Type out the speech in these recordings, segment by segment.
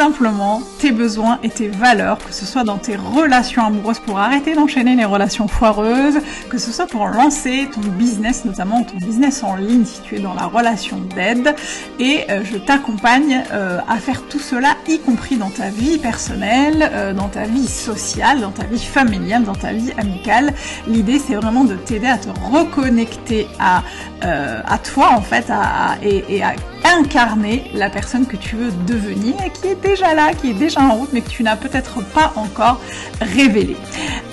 simplement tes besoins et tes valeurs, que ce soit dans tes relations amoureuses pour arrêter d'enchaîner les relations foireuses, que ce soit pour lancer ton business, notamment ton business en ligne si tu es dans la relation d'aide. Et euh, je t'accompagne euh, à faire tout cela, y compris dans ta vie personnelle, euh, dans ta vie sociale, dans ta vie familiale, dans ta vie amicale. L'idée c'est vraiment de t'aider à te reconnecter à, à toi en fait à, et, et à incarner la personne que tu veux devenir et qui est déjà là, qui est déjà en route, mais que tu n'as peut-être pas encore révélé.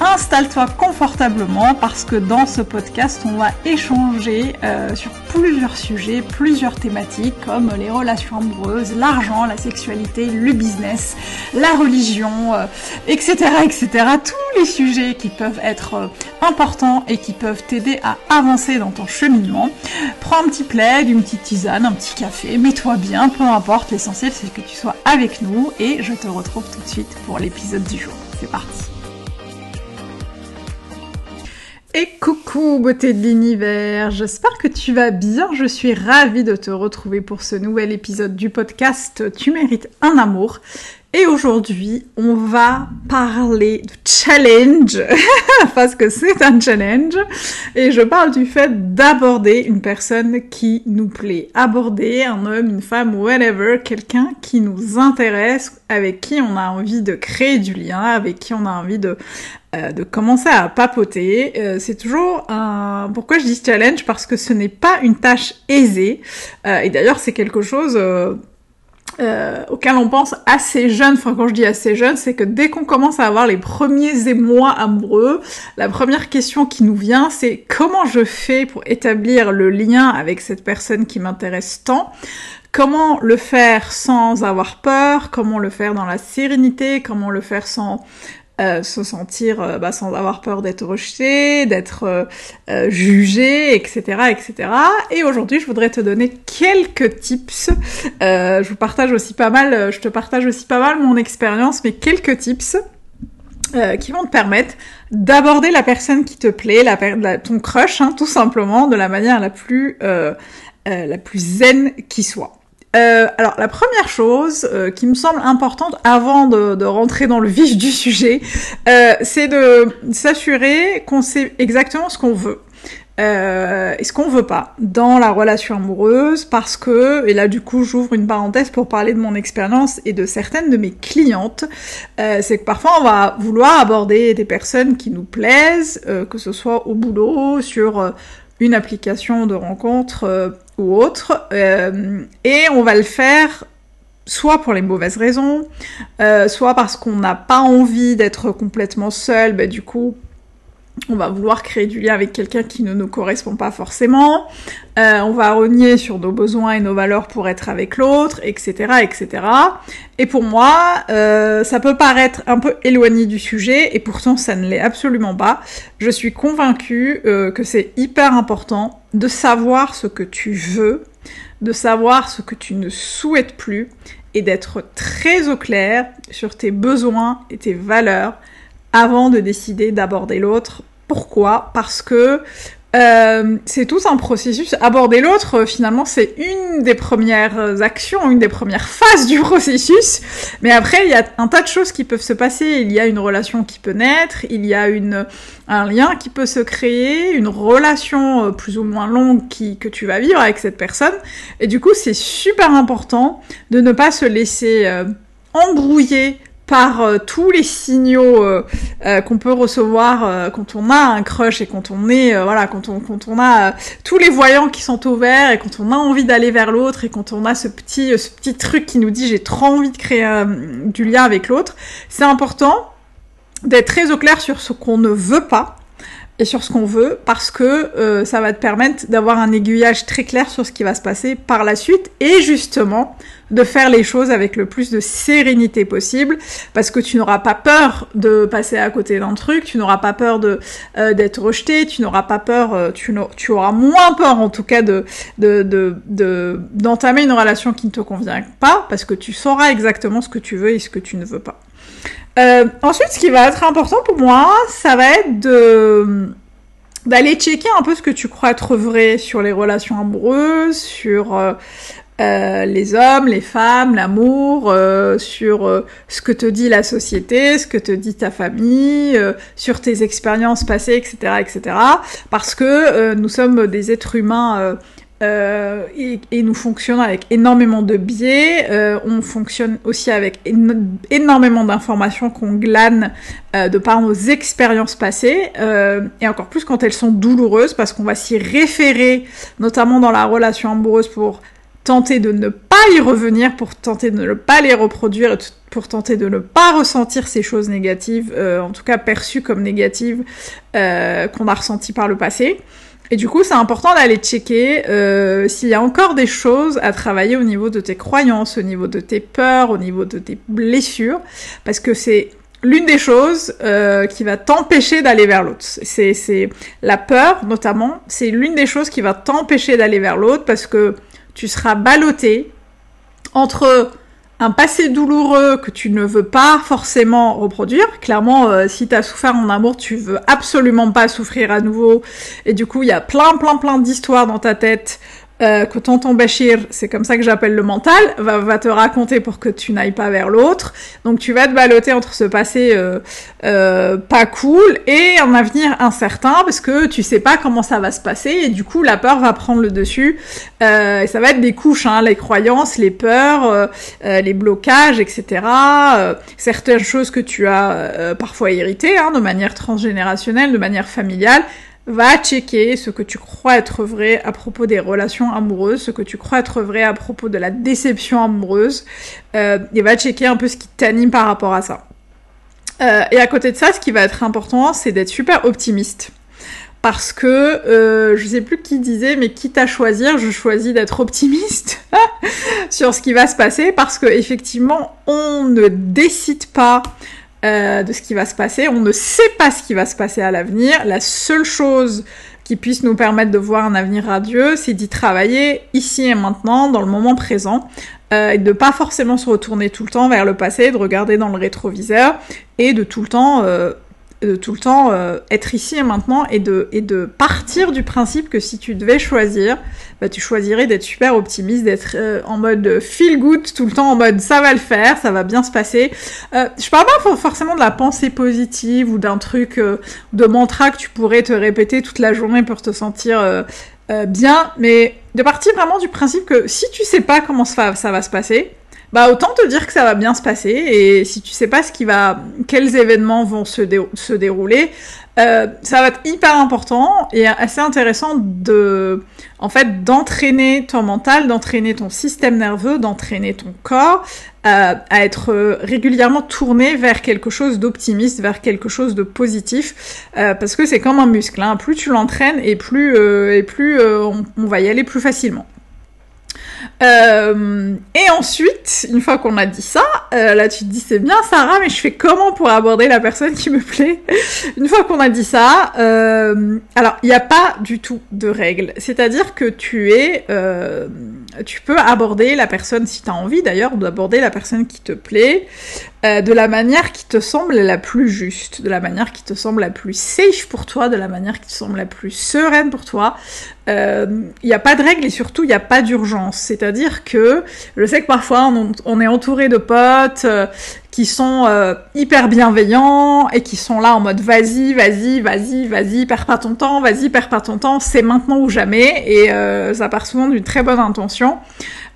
Installe-toi confortablement parce que dans ce podcast, on va échanger euh, sur plusieurs sujets, plusieurs thématiques comme les relations amoureuses, l'argent, la sexualité, le business, la religion, etc., euh, etc. Tous les sujets qui peuvent être euh, importants et qui peuvent t'aider à avancer dans ton cheminement. Prends un petit plaid, une petite tisane, un petit café mets-toi bien, peu importe, l'essentiel c'est que tu sois avec nous et je te retrouve tout de suite pour l'épisode du jour. C'est parti Et coucou beauté de l'univers, j'espère que tu vas bien, je suis ravie de te retrouver pour ce nouvel épisode du podcast Tu mérites un amour. Et aujourd'hui, on va parler de challenge, parce que c'est un challenge, et je parle du fait d'aborder une personne qui nous plaît. Aborder un homme, une femme, whatever, quelqu'un qui nous intéresse, avec qui on a envie de créer du lien, avec qui on a envie de euh, de commencer à papoter. Euh, c'est toujours un... Pourquoi je dis challenge? Parce que ce n'est pas une tâche aisée. Euh, et d'ailleurs, c'est quelque chose auquel on pense assez jeune, enfin quand je dis assez jeune, c'est que dès qu'on commence à avoir les premiers émois amoureux, la première question qui nous vient, c'est comment je fais pour établir le lien avec cette personne qui m'intéresse tant? Comment le faire sans avoir peur? Comment le faire dans la sérénité? Comment le faire sans euh, se sentir euh, bah, sans avoir peur d'être rejeté, d'être euh, jugé, etc., etc. Et aujourd'hui, je voudrais te donner quelques tips. je vous partage aussi pas mal, je te partage aussi pas mal mon expérience, mais quelques tips qui vont te permettre d'aborder la personne qui te plaît, la, ton crush, hein, tout simplement, de la manière la plus la plus zen qui soit. Euh, alors la première chose euh, qui me semble importante avant de, rentrer dans le vif du sujet, euh, c'est de s'assurer qu'on sait exactement ce qu'on veut. et ce qu'on veut pas dans la relation amoureuse parce que, et là du coup j'ouvre une parenthèse pour parler de mon expérience et de certaines de mes clientes, c'est que parfois on va vouloir aborder des personnes qui nous plaisent, que ce soit au boulot, sur une application de rencontre ou autre, euh, et on va le faire soit pour les mauvaises raisons, euh, soit parce qu'on n'a pas envie d'être complètement seul, bah, du coup on va vouloir créer du lien avec quelqu'un qui ne nous correspond pas forcément, euh, on va renier sur nos besoins et nos valeurs pour être avec l'autre, etc., etc. Et pour moi, euh, ça peut paraître un peu éloigné du sujet, et pourtant ça ne l'est absolument pas. Je suis convaincue euh, que c'est hyper important de savoir ce que tu veux, de savoir ce que tu ne souhaites plus, et d'être très au clair sur tes besoins et tes valeurs avant de décider d'aborder l'autre. Pourquoi? Parce que euh, c'est tout un processus. Aborder l'autre, euh, finalement, c'est une des premières actions, une des premières phases du processus. Mais après, il y a un tas de choses qui peuvent se passer. Il y a une relation qui peut naître, il y a un lien qui peut se créer, une relation euh, plus ou moins longue que tu vas vivre avec cette personne. Et du coup, c'est super important de ne pas se laisser embrouiller par euh, tous les signaux euh, euh, qu'on peut recevoir quand on a un crush et quand on est voilà quand on quand on a tous les voyants qui sont ouverts et quand on a envie d'aller vers l'autre et quand on a ce petit ce petit truc qui nous dit j'ai trop envie de créer du lien avec l'autre, c'est important d'être très au clair sur ce qu'on ne veut pas et sur ce qu'on veut parce que ça va te permettre d'avoir un aiguillage très clair sur ce qui va se passer par la suite et justement de faire les choses avec le plus de sérénité possible, parce que tu n'auras pas peur de passer à côté d'un truc, tu n'auras pas peur de euh, d'être rejeté, tu n'auras pas peur, euh, tu, tu, auras moins peur en tout cas de d'entamer une relation qui ne te convient pas, parce que tu sauras exactement ce que tu veux et ce que tu ne veux pas. Euh, ensuite, ce qui va être important pour moi, ça va être de d'aller checker un peu ce que tu crois être vrai sur les relations amoureuses, sur euh, euh, les hommes, les femmes, l'amour, sur ce que te dit la société, ce que te dit ta famille, sur tes expériences passées, etc., etc. Parce que nous sommes des êtres humains euh, et, nous fonctionnons avec énormément de biais. Euh, on fonctionne aussi avec énormément d'informations qu'on glane euh, de par nos expériences passées, et encore plus quand elles sont douloureuses, parce qu'on va s'y référer, notamment dans la relation amoureuse, pour tenter de ne pas y revenir, pour tenter de ne pas les reproduire, pour tenter de ne pas ressentir ces choses négatives, en tout cas perçues comme négatives, qu'on a ressenties par le passé. Et du coup, c'est important d'aller checker euh, s'il y a encore des choses à travailler au niveau de tes croyances, au niveau de tes peurs, au niveau de tes blessures, parce que c'est l'une des choses euh, qui va t'empêcher d'aller vers l'autre. C'est, c'est la peur, notamment, c'est l'une des choses qui va t'empêcher d'aller vers l'autre, parce que tu seras ballotté entre un passé douloureux que tu ne veux pas forcément reproduire. Clairement, euh, si tu as souffert en amour, tu veux absolument pas souffrir à nouveau. Et du coup, il y a plein, plein, plein d'histoires dans ta tête euh, que tonton Bachir, c'est comme ça que j'appelle le mental, va, va, te raconter pour que tu n'ailles pas vers l'autre. Donc tu vas te balloter entre ce passé euh, euh, pas cool et un avenir incertain parce que tu sais pas comment ça va se passer et du coup la peur va prendre le dessus. Euh, et ça va être des couches, hein, les croyances, les peurs, euh, euh, les blocages, etc. certaines choses que tu as parfois héritées hein, de manière transgénérationnelle, de manière familiale va checker ce que tu crois être vrai à propos des relations amoureuses, ce que tu crois être vrai à propos de la déception amoureuse, euh, et va checker un peu ce qui t'anime par rapport à ça. Euh, et à côté de ça, ce qui va être important, c'est d'être super optimiste. Parce que, euh, je sais plus qui disait, mais quitte à choisir, je choisis d'être optimiste sur ce qui va se passer, parce que effectivement, on ne décide pas euh, de ce qui va se passer. On ne sait pas ce qui va se passer à l'avenir. La seule chose qui puisse nous permettre de voir un avenir radieux, c'est d'y travailler ici et maintenant, dans le moment présent, euh, et de pas forcément se retourner tout le temps vers le passé, de regarder dans le rétroviseur, et de tout le temps euh, de tout le temps euh, être ici et maintenant et de, et de partir du principe que si tu devais choisir, bah, tu choisirais d'être super optimiste, d'être euh, en mode feel good tout le temps, en mode ça va le faire, ça va bien se passer. Euh, je parle pas forcément de la pensée positive ou d'un truc de mantra que tu pourrais te répéter toute la journée pour te sentir bien, mais de partir vraiment du principe que si tu sais pas comment ça va se passer, bah autant te dire que ça va bien se passer et si tu sais pas ce qui va, quels événements vont se, se dérouler, euh, ça va être hyper important et assez intéressant de, en fait, d'entraîner ton mental, d'entraîner ton système nerveux, d'entraîner ton corps euh, à être régulièrement tourné vers quelque chose d'optimiste, vers quelque chose de positif, euh, parce que c'est comme un muscle. Hein. Plus tu l'entraînes et plus et plus on va y aller plus facilement. Euh, et ensuite, une fois qu'on a dit ça, euh, là tu te dis c'est bien Sarah, mais je fais comment pour aborder la personne qui me plaît Une fois qu'on a dit ça, euh, alors il n'y a pas du tout de règles. C'est-à-dire que tu es, tu peux aborder la personne si tu as envie d'ailleurs d'aborder la personne qui te plaît euh, de la manière qui te semble la plus juste, de la manière qui te semble la plus safe pour toi, de la manière qui te semble la plus sereine pour toi. Il euh, n'y a pas de règles et surtout il n'y a pas d'urgence. C'est-à-dire que je sais que parfois on, est entouré de potes euh, qui sont hyper bienveillants et qui sont là en mode vas-y, vas-y, vas-y, vas-y, perds pas ton temps, vas-y, perds pas ton temps, c'est maintenant ou jamais et ça part souvent d'une très bonne intention.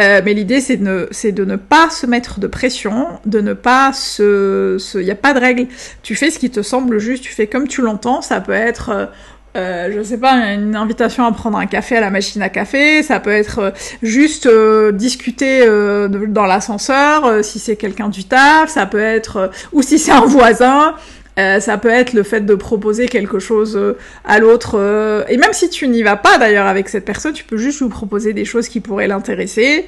Euh, mais l'idée, c'est de, ne, de ne pas se mettre de pression, de ne pas se... Il n'y a pas de règle. Tu fais ce qui te semble juste, tu fais comme tu l'entends. Ça peut être... Euh, euh je sais pas, une invitation à prendre un café à la machine à café, ça peut être euh, juste discuter dans l'ascenseur, si c'est quelqu'un du taf, ça peut être, ou si c'est un voisin, euh, ça peut être le fait de proposer quelque chose euh, à l'autre. Euh, et même si tu n'y vas pas d'ailleurs avec cette personne, tu peux juste lui proposer des choses qui pourraient l'intéresser.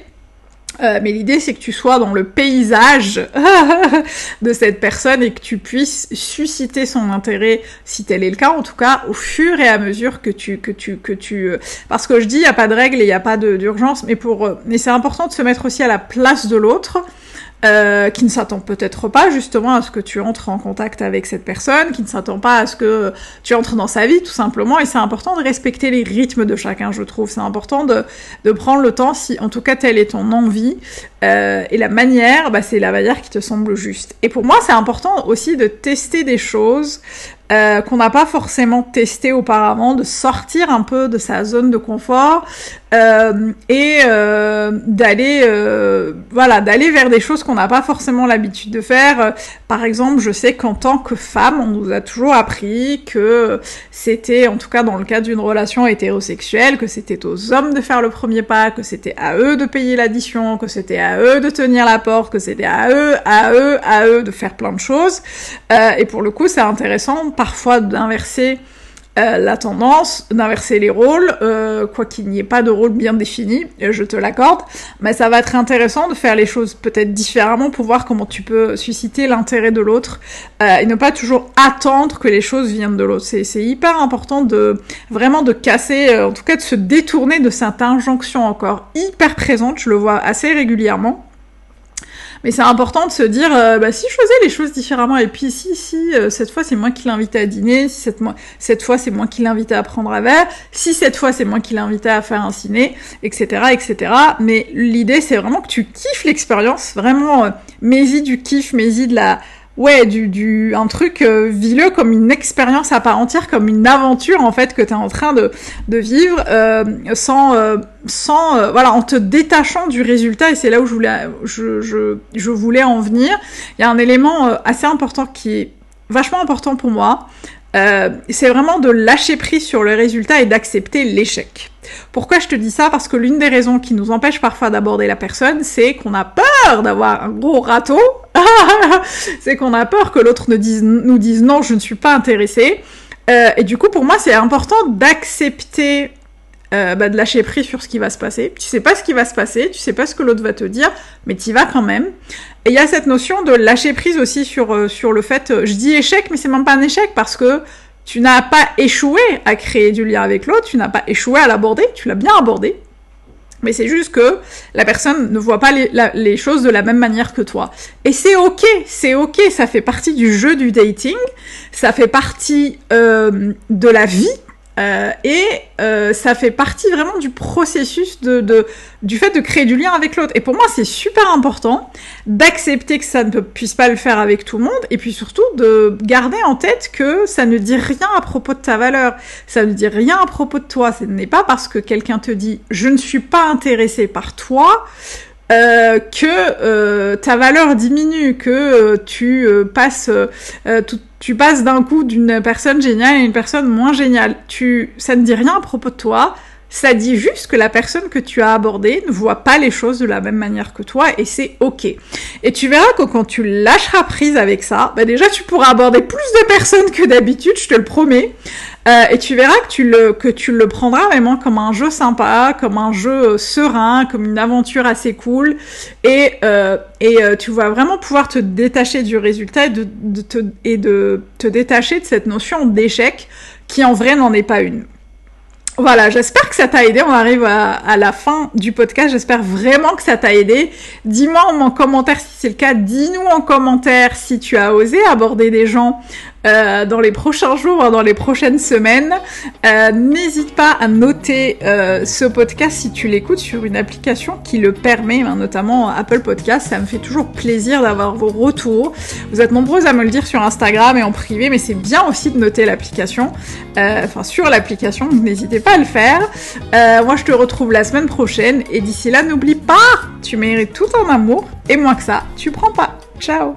Euh, mais l'idée, c'est que tu sois dans le paysage de cette personne et que tu puisses susciter son intérêt, si tel est le cas, en tout cas, au fur et à mesure que tu, que tu, que tu, euh, parce que je dis, il n'y a pas de règle et il n'y a pas d'urgence, mais pour, mais c'est important de se mettre aussi à la place de l'autre euh, qui ne s'attend peut-être pas justement à ce que tu entres en contact avec cette personne, qui ne s'attend pas à ce que tu entres dans sa vie tout simplement, et c'est important de respecter les rythmes de chacun, je trouve. C'est important de, de prendre le temps, si en tout cas telle est ton envie, euh, et la manière, bah, c'est la manière qui te semble juste. Et pour moi, c'est important aussi de tester des choses euh, qu'on n'a pas forcément testé auparavant, de sortir un peu de sa zone de confort euh, et euh, d'aller, euh, voilà, d'aller vers des choses qu'on n'a pas forcément l'habitude de faire. Par exemple, je sais qu'en tant que femme, on nous a toujours appris que c'était, en tout cas dans le cas d'une relation hétérosexuelle, que c'était aux hommes de faire le premier pas, que c'était à eux de payer l'addition, que c'était à eux de tenir la porte, que c'était à eux, à eux, à eux de faire plein de choses. et pour le coup, c'est intéressant parfois d'inverser euh, la tendance, d'inverser les rôles, euh, quoi qu'il n'y ait pas de rôle bien défini, je te l'accorde, mais ça va être intéressant de faire les choses peut-être différemment pour voir comment tu peux susciter l'intérêt de l'autre euh, et ne pas toujours attendre que les choses viennent de l'autre. C'est hyper important de vraiment de casser, en tout cas de se détourner de cette injonction encore hyper présente, je le vois assez régulièrement mais c'est important de se dire, euh, bah, si je faisais les choses différemment, et puis si, si, euh, cette fois c'est moi qui l'invitais à dîner, si cette, cette fois c'est moi qui l'invitais à prendre un verre, si cette fois c'est moi qui l'invitais à faire un ciné, etc., etc. Mais l'idée c'est vraiment que tu kiffes l'expérience, vraiment, euh, mets-y du kiff, mets-y de la, ouais, du, du, un truc euh, vileux comme une expérience à part entière, comme une aventure en fait que tu es en train de, de vivre euh, sans, euh, sans euh, voilà, en te détachant du résultat. Et c'est là où je voulais, je, je, je voulais en venir. Il y a un élément assez important qui est vachement important pour moi. C'est vraiment de lâcher prise sur le résultat et d'accepter l'échec. Pourquoi je te dis ça? Parce que l'une des raisons qui nous empêche parfois d'aborder la personne, c'est qu'on a peur d'avoir un gros râteau c'est qu'on a peur que l'autre nous dise, nous dise non, je ne suis pas intéressé. Euh, et du coup, pour moi, c'est important d'accepter euh, bah, de lâcher prise sur ce qui va se passer. Tu sais pas ce qui va se passer, tu sais pas ce que l'autre va te dire, mais tu vas quand même. Et il y a cette notion de lâcher prise aussi sur, euh, sur le fait, je dis échec, mais c'est même pas un échec parce que tu n'as pas échoué à créer du lien avec l'autre, tu n'as pas échoué à l'aborder, tu l'as bien abordé. Mais c'est juste que la personne ne voit pas les, choses de la même manière que toi. Et c'est ok, c'est ok, ça fait partie du jeu du dating, ça fait partie euh, de la vie, euh, et euh, ça fait partie vraiment du processus de, de, du fait de créer du lien avec l'autre. Et pour moi, c'est super important d'accepter que ça ne puisse pas le faire avec tout le monde, et puis surtout de garder en tête que ça ne dit rien à propos de ta valeur, ça ne dit rien à propos de toi. Ce n'est pas parce que quelqu'un te dit je ne suis pas intéressé par toi euh, que euh, ta valeur diminue, que euh, tu passes tu passes d'un coup d'une personne géniale à une personne moins géniale. Tu ça ne dit rien à propos de toi. Ça dit juste que la personne que tu as abordée ne voit pas les choses de la même manière que toi et c'est ok. Et tu verras que quand tu lâcheras prise avec ça, bah déjà tu pourras aborder plus de personnes que d'habitude, je te le promets. Euh, et tu verras que tu le que tu le prendras vraiment comme un jeu sympa, comme un jeu euh, serein, comme une aventure assez cool, et euh, et tu vas vraiment pouvoir te détacher du résultat et et de te détacher de cette notion d'échec qui en vrai n'en est pas une. Voilà, j'espère que ça t'a aidé. On arrive à, la fin du podcast. J'espère vraiment que ça t'a aidé. Dis-moi en commentaire si c'est le cas. Dis-nous en commentaire si tu as osé aborder des gens euh, dans les prochains jours, dans les prochaines semaines. Euh, N'hésite pas à noter euh, ce podcast si tu l'écoutes sur une application qui le permet, hein, notamment Apple Podcast. Ça me fait toujours plaisir d'avoir vos retours. Vous êtes nombreuses à me le dire sur Instagram et en privé, mais c'est bien aussi de noter l'application. Enfin, sur l'application, n'hésitez pas à le faire. Moi, je te retrouve la semaine prochaine et d'ici là, n'oublie pas, tu mérites tout ton amour et moins que ça, tu prends pas. Ciao